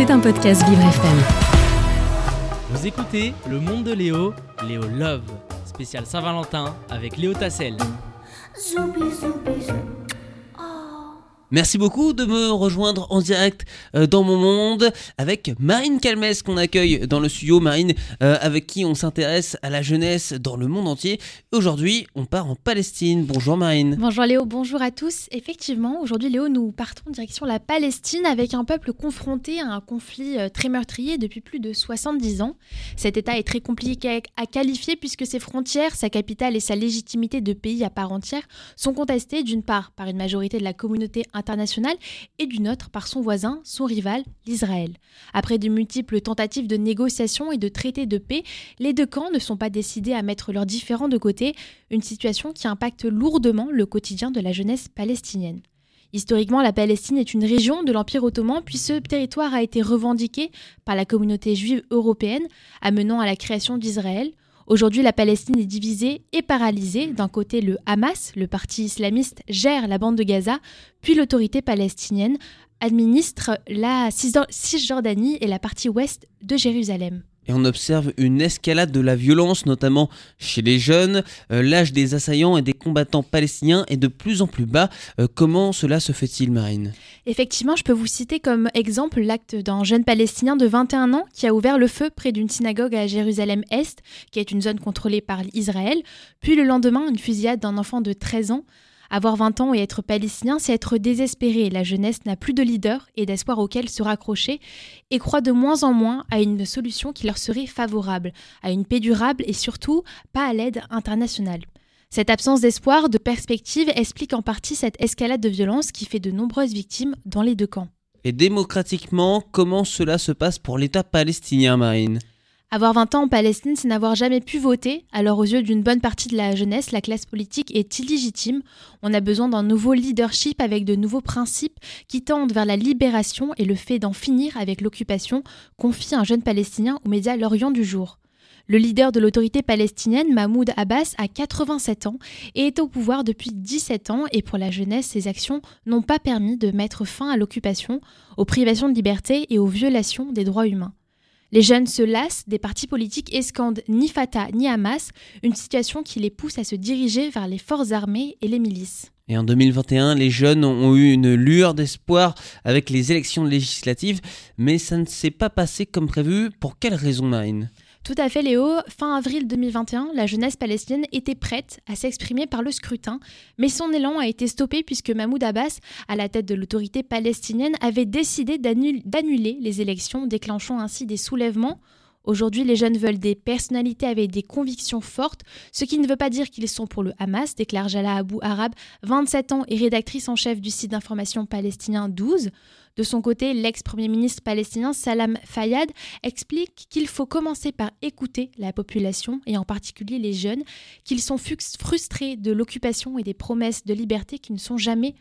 C'est un podcast Vivre FM. Vous écoutez Le Monde de Léo, Léo Love, spécial Saint-Valentin avec Léo Tassel. Zoubi, zoubi, zou. Merci beaucoup de me rejoindre en direct euh, dans mon monde avec Marine Calmes qu'on accueille dans le studio. Marine euh, avec qui on s'intéresse à la jeunesse dans le monde entier. Aujourd'hui, on part en Palestine. Bonjour Marine. Bonjour Léo, bonjour à tous. Effectivement, aujourd'hui Léo, nous partons en direction la Palestine avec un peuple confronté à un conflit euh, très meurtrier depuis plus de 70 ans. Cet État est très compliqué à qualifier puisque ses frontières, sa capitale et sa légitimité de pays à part entière sont contestées d'une part par une majorité de la communauté internationale et d'une autre par son voisin, son rival, l'Israël. Après de multiples tentatives de négociation et de traités de paix, les deux camps ne sont pas décidés à mettre leurs différends de côté, une situation qui impacte lourdement le quotidien de la jeunesse palestinienne. Historiquement, la Palestine est une région de l'Empire ottoman, puis ce territoire a été revendiqué par la communauté juive européenne, amenant à la création d'Israël. Aujourd'hui, la Palestine est divisée et paralysée. D'un côté, le Hamas, le parti islamiste, gère la bande de Gaza, puis l'autorité palestinienne administre la Cisjordanie et la partie ouest de Jérusalem. Et on observe une escalade de la violence, notamment chez les jeunes. Euh, L'âge des assaillants et des combattants palestiniens est de plus en plus bas. Euh, comment cela se fait-il, Marine? Effectivement, je peux vous citer comme exemple l'acte d'un jeune Palestinien de 21 ans qui a ouvert le feu près d'une synagogue à Jérusalem-Est, qui est une zone contrôlée par Israël. Puis le lendemain, une fusillade d'un enfant de 13 ans. Avoir 20 ans et être palestinien, c'est être désespéré. La jeunesse n'a plus de leader et d'espoir auquel se raccrocher et croit de moins en moins à une solution qui leur serait favorable, à une paix durable et surtout pas à l'aide internationale. Cette absence d'espoir, de perspective explique en partie cette escalade de violence qui fait de nombreuses victimes dans les deux camps. Et démocratiquement, comment cela se passe pour l'État palestinien, Marine? Avoir 20 ans en Palestine, c'est n'avoir jamais pu voter. Alors aux yeux d'une bonne partie de la jeunesse, la classe politique est illégitime. On a besoin d'un nouveau leadership avec de nouveaux principes qui tendent vers la libération et le fait d'en finir avec l'occupation, confie un jeune Palestinien aux médias L'Orient du jour. Le leader de l'autorité palestinienne, Mahmoud Abbas, a 87 ans et est au pouvoir depuis 17 ans et pour la jeunesse, ses actions n'ont pas permis de mettre fin à l'occupation, aux privations de liberté et aux violations des droits humains. Les jeunes se lassent des partis politiques et scandent ni Fatah ni Hamas, une situation qui les pousse à se diriger vers les forces armées et les milices. Et en 2021, les jeunes ont eu une lueur d'espoir avec les élections législatives, mais ça ne s'est pas passé comme prévu. Pour quelle raison, Marine? Tout à fait Léo, fin avril 2021, la jeunesse palestinienne était prête à s'exprimer par le scrutin, mais son élan a été stoppé puisque Mahmoud Abbas, à la tête de l'autorité palestinienne, avait décidé d'annuler les élections, déclenchant ainsi des soulèvements Aujourd'hui, les jeunes veulent des personnalités avec des convictions fortes, ce qui ne veut pas dire qu'ils sont pour le Hamas, déclare Jala Abou Arab, 27 ans et rédactrice en chef du site d'information palestinien 12. De son côté, l'ex-premier ministre palestinien Salam Fayyad explique qu'il faut commencer par écouter la population, et en particulier les jeunes, qu'ils sont frustrés de l'occupation et des promesses de liberté qui ne sont jamais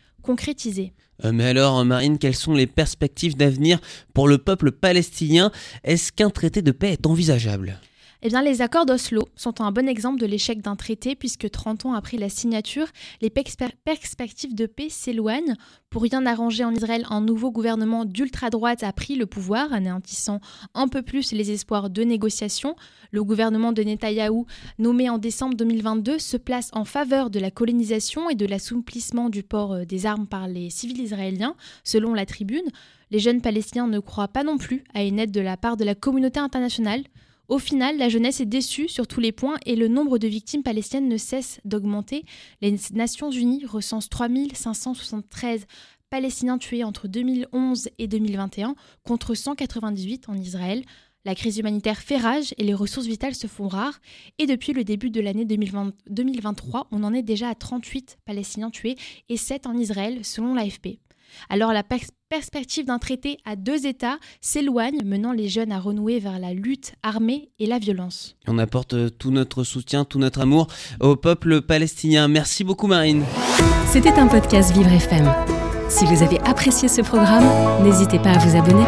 Euh, mais alors, Marine, quelles sont les perspectives d'avenir pour le peuple palestinien? Est-ce qu'un traité de paix est envisageable? Eh bien, les accords d'Oslo sont un bon exemple de l'échec d'un traité puisque 30 ans après la signature, les perspectives de paix s'éloignent. Pour rien arranger en Israël, un nouveau gouvernement d'ultra-droite a pris le pouvoir, anéantissant un peu plus les espoirs de négociation. Le gouvernement de Netanyahou, nommé en décembre 2022, se place en faveur de la colonisation et de l'assouplissement du port euh, des armes par les civils israéliens, selon la tribune. Les jeunes palestiniens ne croient pas non plus à une aide de la part de la communauté internationale. Au final, la jeunesse est déçue sur tous les points et le nombre de victimes palestiniennes ne cesse d'augmenter. Les Nations Unies recensent 3573 Palestiniens tués entre 2011 et 2021 contre 198 en Israël. La crise humanitaire fait rage et les ressources vitales se font rares. Et depuis le début de l'année 2023, on en est déjà à 38 Palestiniens tués et 7 en Israël selon l'AFP. Alors la perspective d'un traité à deux États s'éloigne, menant les jeunes à renouer vers la lutte armée et la violence. On apporte euh, tout notre soutien, tout notre amour au peuple palestinien. Merci beaucoup Marine. C'était un podcast Vivre FM. Si vous avez apprécié ce programme, n'hésitez pas à vous abonner.